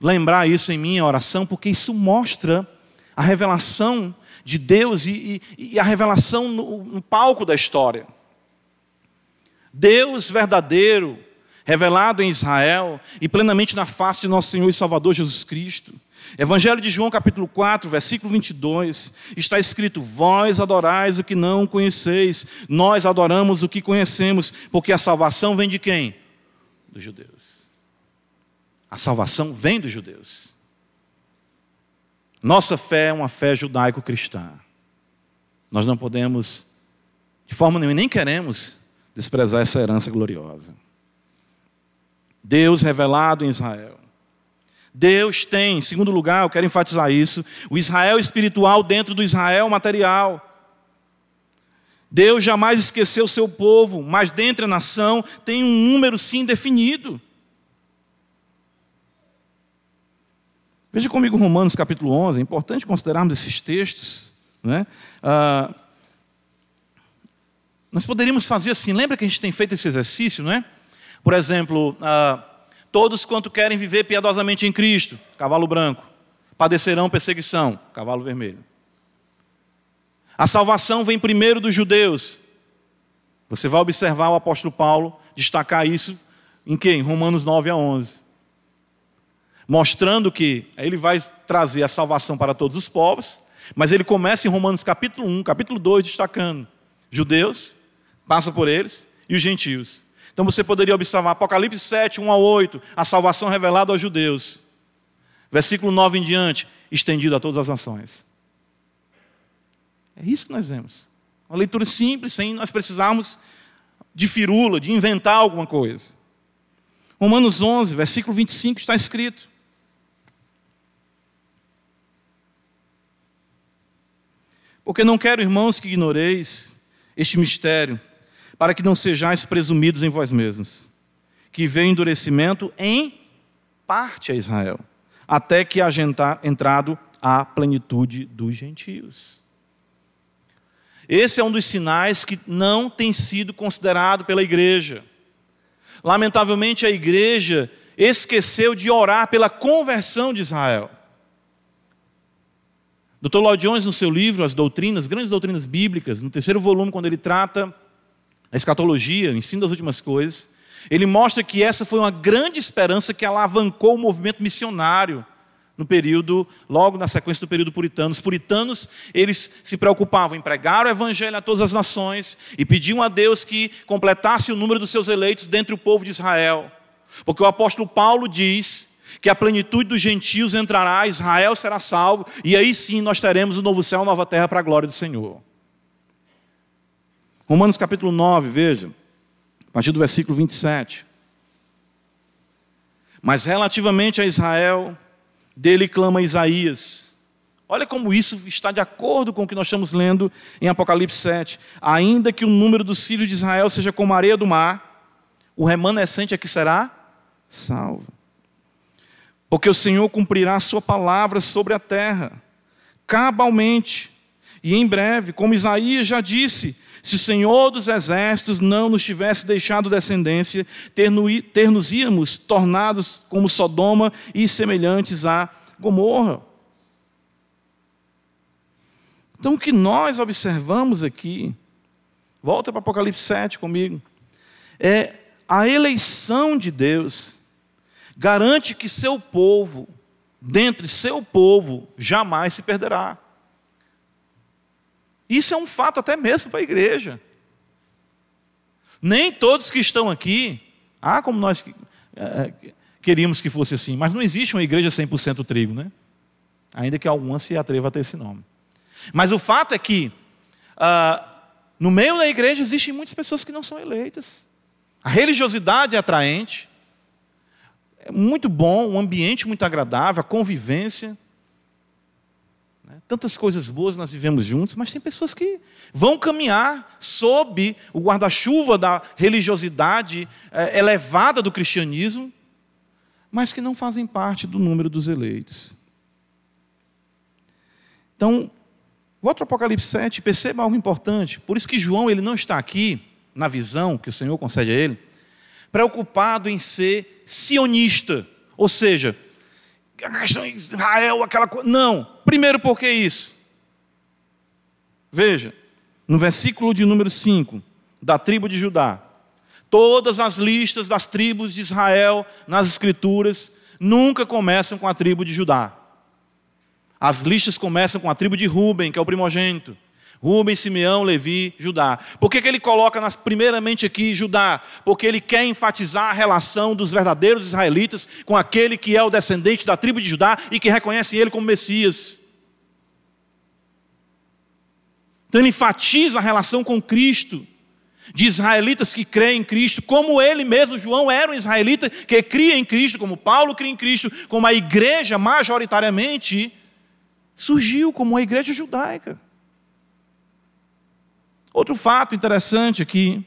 lembrar isso em minha oração, porque isso mostra a revelação de Deus e, e, e a revelação no, no palco da história. Deus verdadeiro, revelado em Israel e plenamente na face de nosso Senhor e Salvador Jesus Cristo. Evangelho de João, capítulo 4, versículo 22, está escrito: Vós adorais o que não conheceis, nós adoramos o que conhecemos, porque a salvação vem de quem? Dos judeus. A salvação vem dos judeus. Nossa fé é uma fé judaico-cristã. Nós não podemos, de forma nenhuma, nem queremos desprezar essa herança gloriosa. Deus revelado em Israel. Deus tem, em segundo lugar, eu quero enfatizar isso, o Israel espiritual dentro do Israel material. Deus jamais esqueceu o seu povo, mas dentro da nação tem um número sim definido. Veja comigo Romanos capítulo 11, é importante considerarmos esses textos. Né? Ah, nós poderíamos fazer assim, lembra que a gente tem feito esse exercício, não é? Por exemplo, ah, todos quanto querem viver piedosamente em Cristo, cavalo branco, padecerão perseguição, cavalo vermelho. A salvação vem primeiro dos judeus. Você vai observar o apóstolo Paulo destacar isso em quem? Em Romanos 9 a 11 mostrando que ele vai trazer a salvação para todos os povos, mas ele começa em Romanos capítulo 1, capítulo 2, destacando judeus, passa por eles, e os gentios. Então você poderia observar Apocalipse 7, 1 a 8, a salvação revelada aos judeus. Versículo 9 em diante, estendido a todas as nações. É isso que nós vemos. Uma leitura simples, sem nós precisarmos de firula, de inventar alguma coisa. Romanos 11, versículo 25 está escrito: Porque não quero, irmãos, que ignoreis este mistério, para que não sejais presumidos em vós mesmos, que vem endurecimento em parte a Israel, até que haja entrado a plenitude dos gentios. Esse é um dos sinais que não tem sido considerado pela igreja. Lamentavelmente, a igreja esqueceu de orar pela conversão de Israel. Dr. Lloyd Jones, no seu livro As Doutrinas, Grandes Doutrinas Bíblicas, no terceiro volume, quando ele trata a escatologia, o ensino das últimas coisas, ele mostra que essa foi uma grande esperança que alavancou o movimento missionário no período, logo na sequência do período puritano. Os puritanos, eles se preocupavam em pregar o evangelho a todas as nações e pediam a Deus que completasse o número dos seus eleitos dentre o povo de Israel. Porque o apóstolo Paulo diz que a plenitude dos gentios entrará, Israel será salvo, e aí sim nós teremos o novo céu, a nova terra para a glória do Senhor. Romanos capítulo 9, veja, a partir do versículo 27. Mas relativamente a Israel, dele clama Isaías. Olha como isso está de acordo com o que nós estamos lendo em Apocalipse 7. Ainda que o número dos filhos de Israel seja como a areia do mar, o remanescente é que será salvo. Porque o Senhor cumprirá a sua palavra sobre a terra, cabalmente, e em breve, como Isaías já disse: se o Senhor dos exércitos não nos tivesse deixado descendência, ter-nos íamos tornados como Sodoma e semelhantes a Gomorra. Então, o que nós observamos aqui, volta para Apocalipse 7 comigo, é a eleição de Deus garante que seu povo, dentre seu povo, jamais se perderá. Isso é um fato até mesmo para a igreja. Nem todos que estão aqui, ah, como nós é, queríamos que fosse assim, mas não existe uma igreja 100% trigo, né? Ainda que alguma se atreva a ter esse nome. Mas o fato é que, ah, no meio da igreja, existem muitas pessoas que não são eleitas. A religiosidade é atraente, muito bom, um ambiente muito agradável, a convivência. Né? Tantas coisas boas nós vivemos juntos, mas tem pessoas que vão caminhar sob o guarda-chuva da religiosidade é, elevada do cristianismo, mas que não fazem parte do número dos eleitos. Então, volta ao Apocalipse 7, perceba algo importante. Por isso que João ele não está aqui, na visão que o Senhor concede a ele, preocupado em ser sionista, ou seja, a questão de Israel, aquela coisa. Não. Primeiro, por que isso? Veja, no versículo de número 5, da tribo de Judá. Todas as listas das tribos de Israel nas Escrituras nunca começam com a tribo de Judá. As listas começam com a tribo de Ruben, que é o primogênito. Rubens, Simeão, Levi, Judá. Por que, que ele coloca nas, primeiramente aqui Judá? Porque ele quer enfatizar a relação dos verdadeiros israelitas com aquele que é o descendente da tribo de Judá e que reconhece ele como Messias. Então ele enfatiza a relação com Cristo, de israelitas que creem em Cristo, como ele mesmo, João, era um israelita que cria em Cristo, como Paulo cria em Cristo, como a igreja majoritariamente surgiu como uma igreja judaica. Outro fato interessante aqui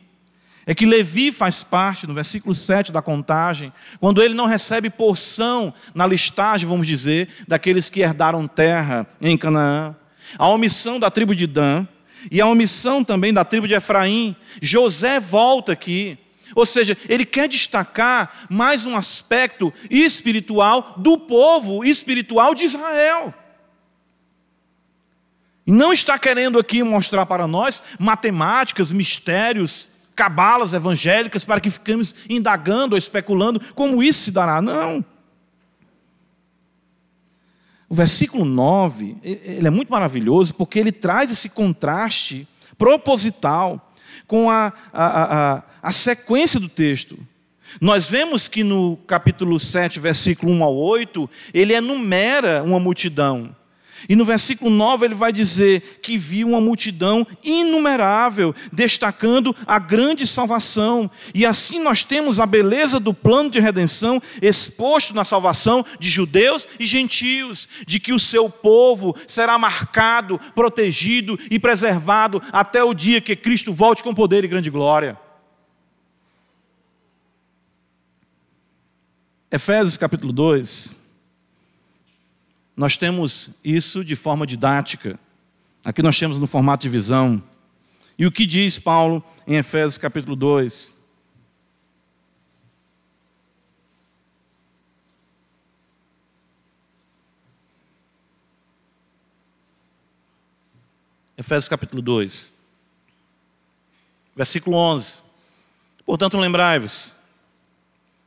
é que Levi faz parte, no versículo 7 da contagem, quando ele não recebe porção na listagem, vamos dizer, daqueles que herdaram terra em Canaã. A omissão da tribo de Dan e a omissão também da tribo de Efraim. José volta aqui. Ou seja, ele quer destacar mais um aspecto espiritual do povo espiritual de Israel. Não está querendo aqui mostrar para nós matemáticas, mistérios, cabalas evangélicas para que fiquemos indagando ou especulando como isso se dará. Não. O versículo 9, ele é muito maravilhoso porque ele traz esse contraste proposital com a, a, a, a sequência do texto. Nós vemos que no capítulo 7, versículo 1 ao 8, ele enumera uma multidão. E no versículo 9 ele vai dizer que viu uma multidão inumerável, destacando a grande salvação. E assim nós temos a beleza do plano de redenção exposto na salvação de judeus e gentios, de que o seu povo será marcado, protegido e preservado até o dia que Cristo volte com poder e grande glória. Efésios capítulo 2, nós temos isso de forma didática. Aqui nós temos no formato de visão. E o que diz Paulo em Efésios capítulo 2? Efésios capítulo 2, versículo 11. Portanto, lembrai-vos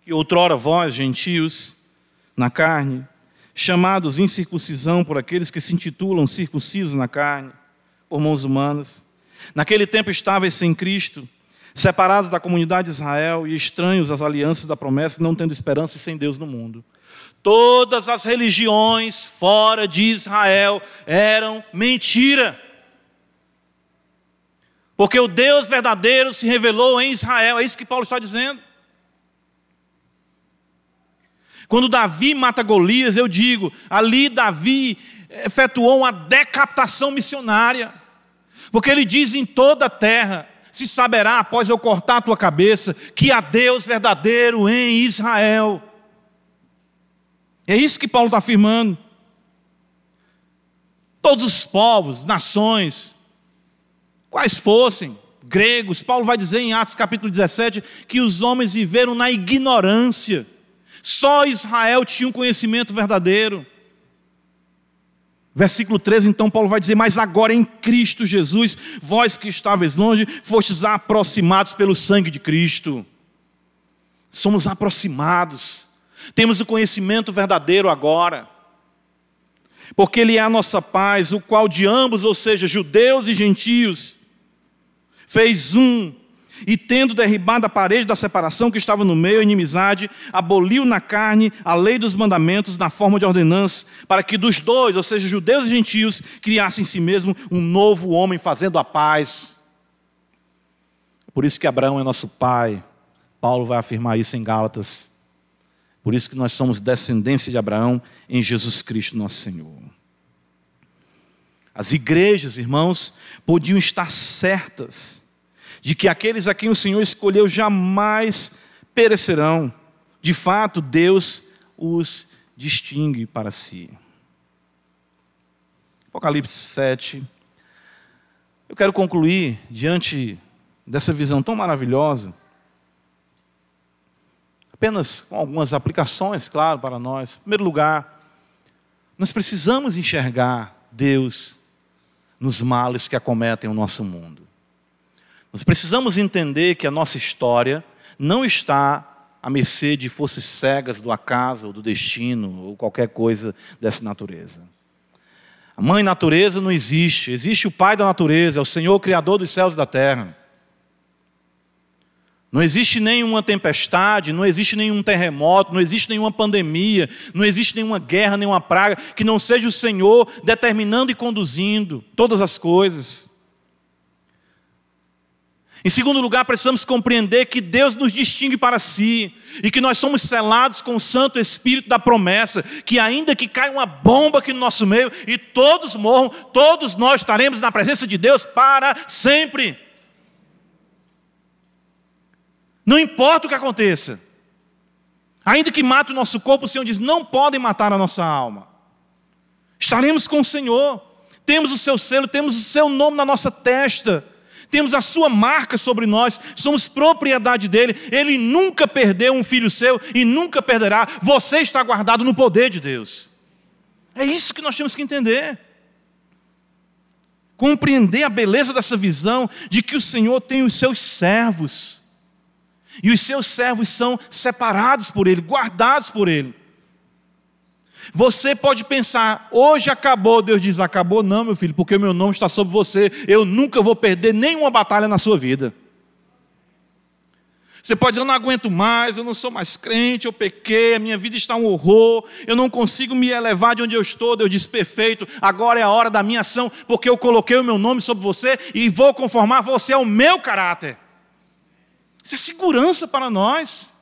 que outrora vós, gentios, na carne, chamados incircuncisão por aqueles que se intitulam circuncisos na carne, por mãos humanas. Naquele tempo estavais sem Cristo, separados da comunidade de Israel e estranhos às alianças da promessa, não tendo esperança e sem Deus no mundo. Todas as religiões fora de Israel eram mentira. Porque o Deus verdadeiro se revelou em Israel, é isso que Paulo está dizendo. Quando Davi mata Golias, eu digo, ali Davi efetuou uma decapitação missionária. Porque ele diz em toda a terra: se saberá após eu cortar a tua cabeça, que há Deus verdadeiro em Israel. É isso que Paulo está afirmando. Todos os povos, nações, quais fossem, gregos, Paulo vai dizer em Atos capítulo 17 que os homens viveram na ignorância, só Israel tinha um conhecimento verdadeiro. Versículo 13, então Paulo vai dizer: Mas agora em Cristo Jesus, vós que estavais longe, fostes aproximados pelo sangue de Cristo. Somos aproximados, temos o conhecimento verdadeiro agora, porque Ele é a nossa paz, o qual de ambos, ou seja, judeus e gentios, fez um e tendo derribado a parede da separação que estava no meio, a inimizade, aboliu na carne a lei dos mandamentos na forma de ordenança, para que dos dois, ou seja, judeus e gentios, criassem em si mesmo um novo homem fazendo a paz. Por isso que Abraão é nosso pai. Paulo vai afirmar isso em Gálatas. Por isso que nós somos descendência de Abraão em Jesus Cristo, nosso Senhor. As igrejas, irmãos, podiam estar certas de que aqueles a quem o Senhor escolheu jamais perecerão. De fato, Deus os distingue para si. Apocalipse 7. Eu quero concluir diante dessa visão tão maravilhosa, apenas com algumas aplicações, claro, para nós. Em primeiro lugar, nós precisamos enxergar Deus nos males que acometem o nosso mundo. Nós precisamos entender que a nossa história não está à mercê de forças cegas do acaso, ou do destino, ou qualquer coisa dessa natureza. A mãe natureza não existe, existe o pai da natureza, é o Senhor Criador dos céus e da terra. Não existe nenhuma tempestade, não existe nenhum terremoto, não existe nenhuma pandemia, não existe nenhuma guerra, nenhuma praga, que não seja o Senhor determinando e conduzindo todas as coisas. Em segundo lugar, precisamos compreender que Deus nos distingue para si e que nós somos selados com o Santo Espírito da promessa, que ainda que caia uma bomba aqui no nosso meio e todos morram, todos nós estaremos na presença de Deus para sempre. Não importa o que aconteça. Ainda que mate o nosso corpo, o Senhor diz: não podem matar a nossa alma. Estaremos com o Senhor. Temos o seu selo, temos o seu nome na nossa testa temos a sua marca sobre nós, somos propriedade dele. Ele nunca perdeu um filho seu e nunca perderá. Você está guardado no poder de Deus. É isso que nós temos que entender. Compreender a beleza dessa visão de que o Senhor tem os seus servos. E os seus servos são separados por Ele, guardados por Ele. Você pode pensar, hoje acabou. Deus diz: acabou, não, meu filho, porque o meu nome está sobre você. Eu nunca vou perder nenhuma batalha na sua vida. Você pode dizer, eu não aguento mais, eu não sou mais crente, eu pequei, a minha vida está um horror, eu não consigo me elevar de onde eu estou. Deus diz, perfeito, agora é a hora da minha ação, porque eu coloquei o meu nome sobre você e vou conformar você ao meu caráter. Isso é segurança para nós.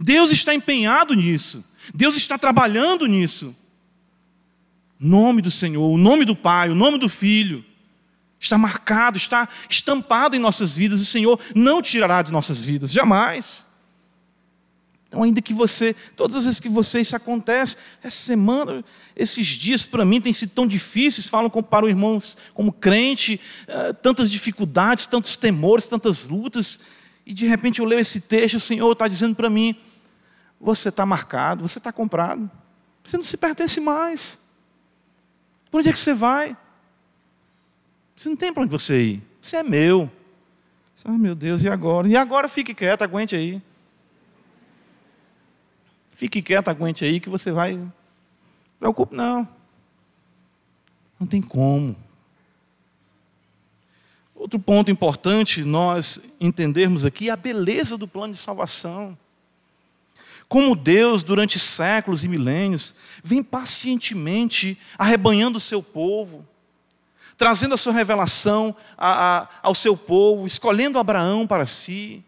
Deus está empenhado nisso. Deus está trabalhando nisso. Nome do Senhor, o nome do Pai, o nome do Filho está marcado, está estampado em nossas vidas. O Senhor não tirará de nossas vidas, jamais. Então, ainda que você, todas as vezes que você isso acontece, essa semana, esses dias para mim têm sido tão difíceis, falam para o irmãos como crente, eh, tantas dificuldades, tantos temores, tantas lutas, e de repente eu leio esse texto, o Senhor está dizendo para mim: você está marcado, você está comprado. Você não se pertence mais. Por onde é que você vai? Você não tem para onde você ir. Você é meu. Ah, meu Deus, e agora? E agora fique quieto, aguente aí. Fique quieto, aguente aí, que você vai. Não preocupe, não. Não tem como. Outro ponto importante nós entendermos aqui é a beleza do plano de salvação. Como Deus, durante séculos e milênios, vem pacientemente arrebanhando o seu povo, trazendo a sua revelação a, a, ao seu povo, escolhendo Abraão para si,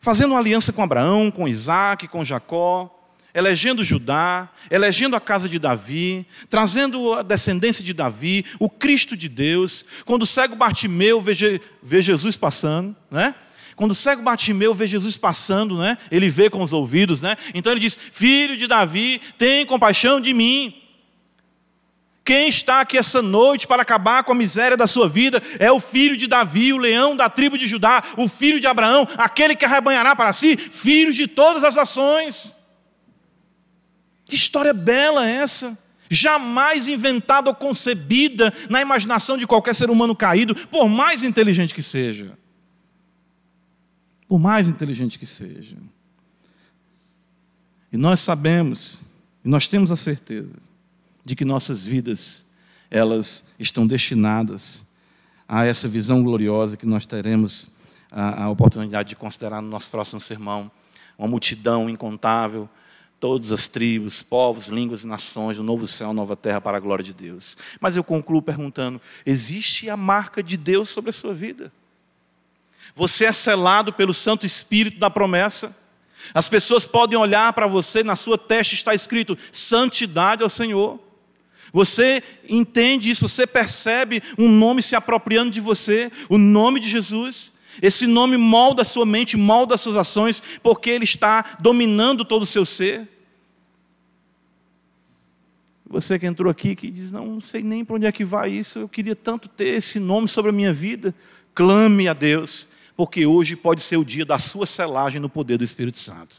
fazendo aliança com Abraão, com Isaac, com Jacó, elegendo Judá, elegendo a casa de Davi, trazendo a descendência de Davi, o Cristo de Deus. Quando o cego Bartimeu vê, vê Jesus passando, né? Quando o cego Bartimeu vê Jesus passando, né? Ele vê com os ouvidos, né? Então ele diz: Filho de Davi, tem compaixão de mim. Quem está aqui essa noite para acabar com a miséria da sua vida é o filho de Davi, o leão da tribo de Judá, o filho de Abraão, aquele que arrebanhará para si filhos de todas as nações. Que história bela é essa? Jamais inventada ou concebida na imaginação de qualquer ser humano caído, por mais inteligente que seja. Por mais inteligente que seja. E nós sabemos, e nós temos a certeza, de que nossas vidas, elas estão destinadas a essa visão gloriosa que nós teremos a, a oportunidade de considerar no nosso próximo sermão. Uma multidão incontável, todas as tribos, povos, línguas e nações, o um novo céu, nova terra para a glória de Deus. Mas eu concluo perguntando: existe a marca de Deus sobre a sua vida? Você é selado pelo Santo Espírito da promessa? As pessoas podem olhar para você, na sua testa está escrito santidade ao Senhor. Você entende isso, você percebe um nome se apropriando de você, o nome de Jesus. Esse nome molda a sua mente, molda as suas ações, porque ele está dominando todo o seu ser. Você que entrou aqui que diz: Não, não sei nem para onde é que vai isso, eu queria tanto ter esse nome sobre a minha vida. Clame a Deus, porque hoje pode ser o dia da sua selagem no poder do Espírito Santo.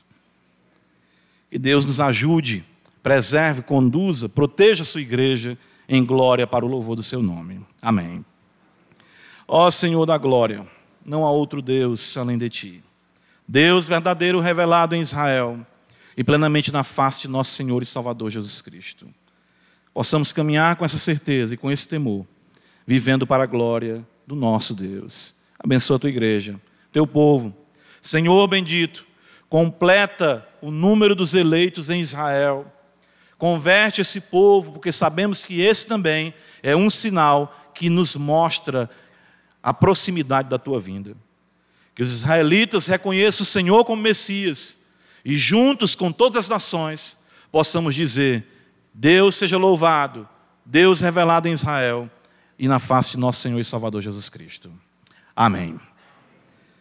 Que Deus nos ajude, preserve, conduza, proteja a sua igreja em glória para o louvor do seu nome. Amém. Ó Senhor da glória, não há outro Deus além de ti. Deus verdadeiro revelado em Israel e plenamente na face de nosso Senhor e Salvador Jesus Cristo possamos caminhar com essa certeza e com esse temor, vivendo para a glória do nosso Deus. Abençoa a tua igreja, teu povo. Senhor bendito, completa o número dos eleitos em Israel. Converte esse povo, porque sabemos que esse também é um sinal que nos mostra a proximidade da tua vinda. Que os israelitas reconheçam o Senhor como Messias e juntos com todas as nações possamos dizer: Deus seja louvado, Deus revelado em Israel e na face de nosso Senhor e Salvador Jesus Cristo. Amém.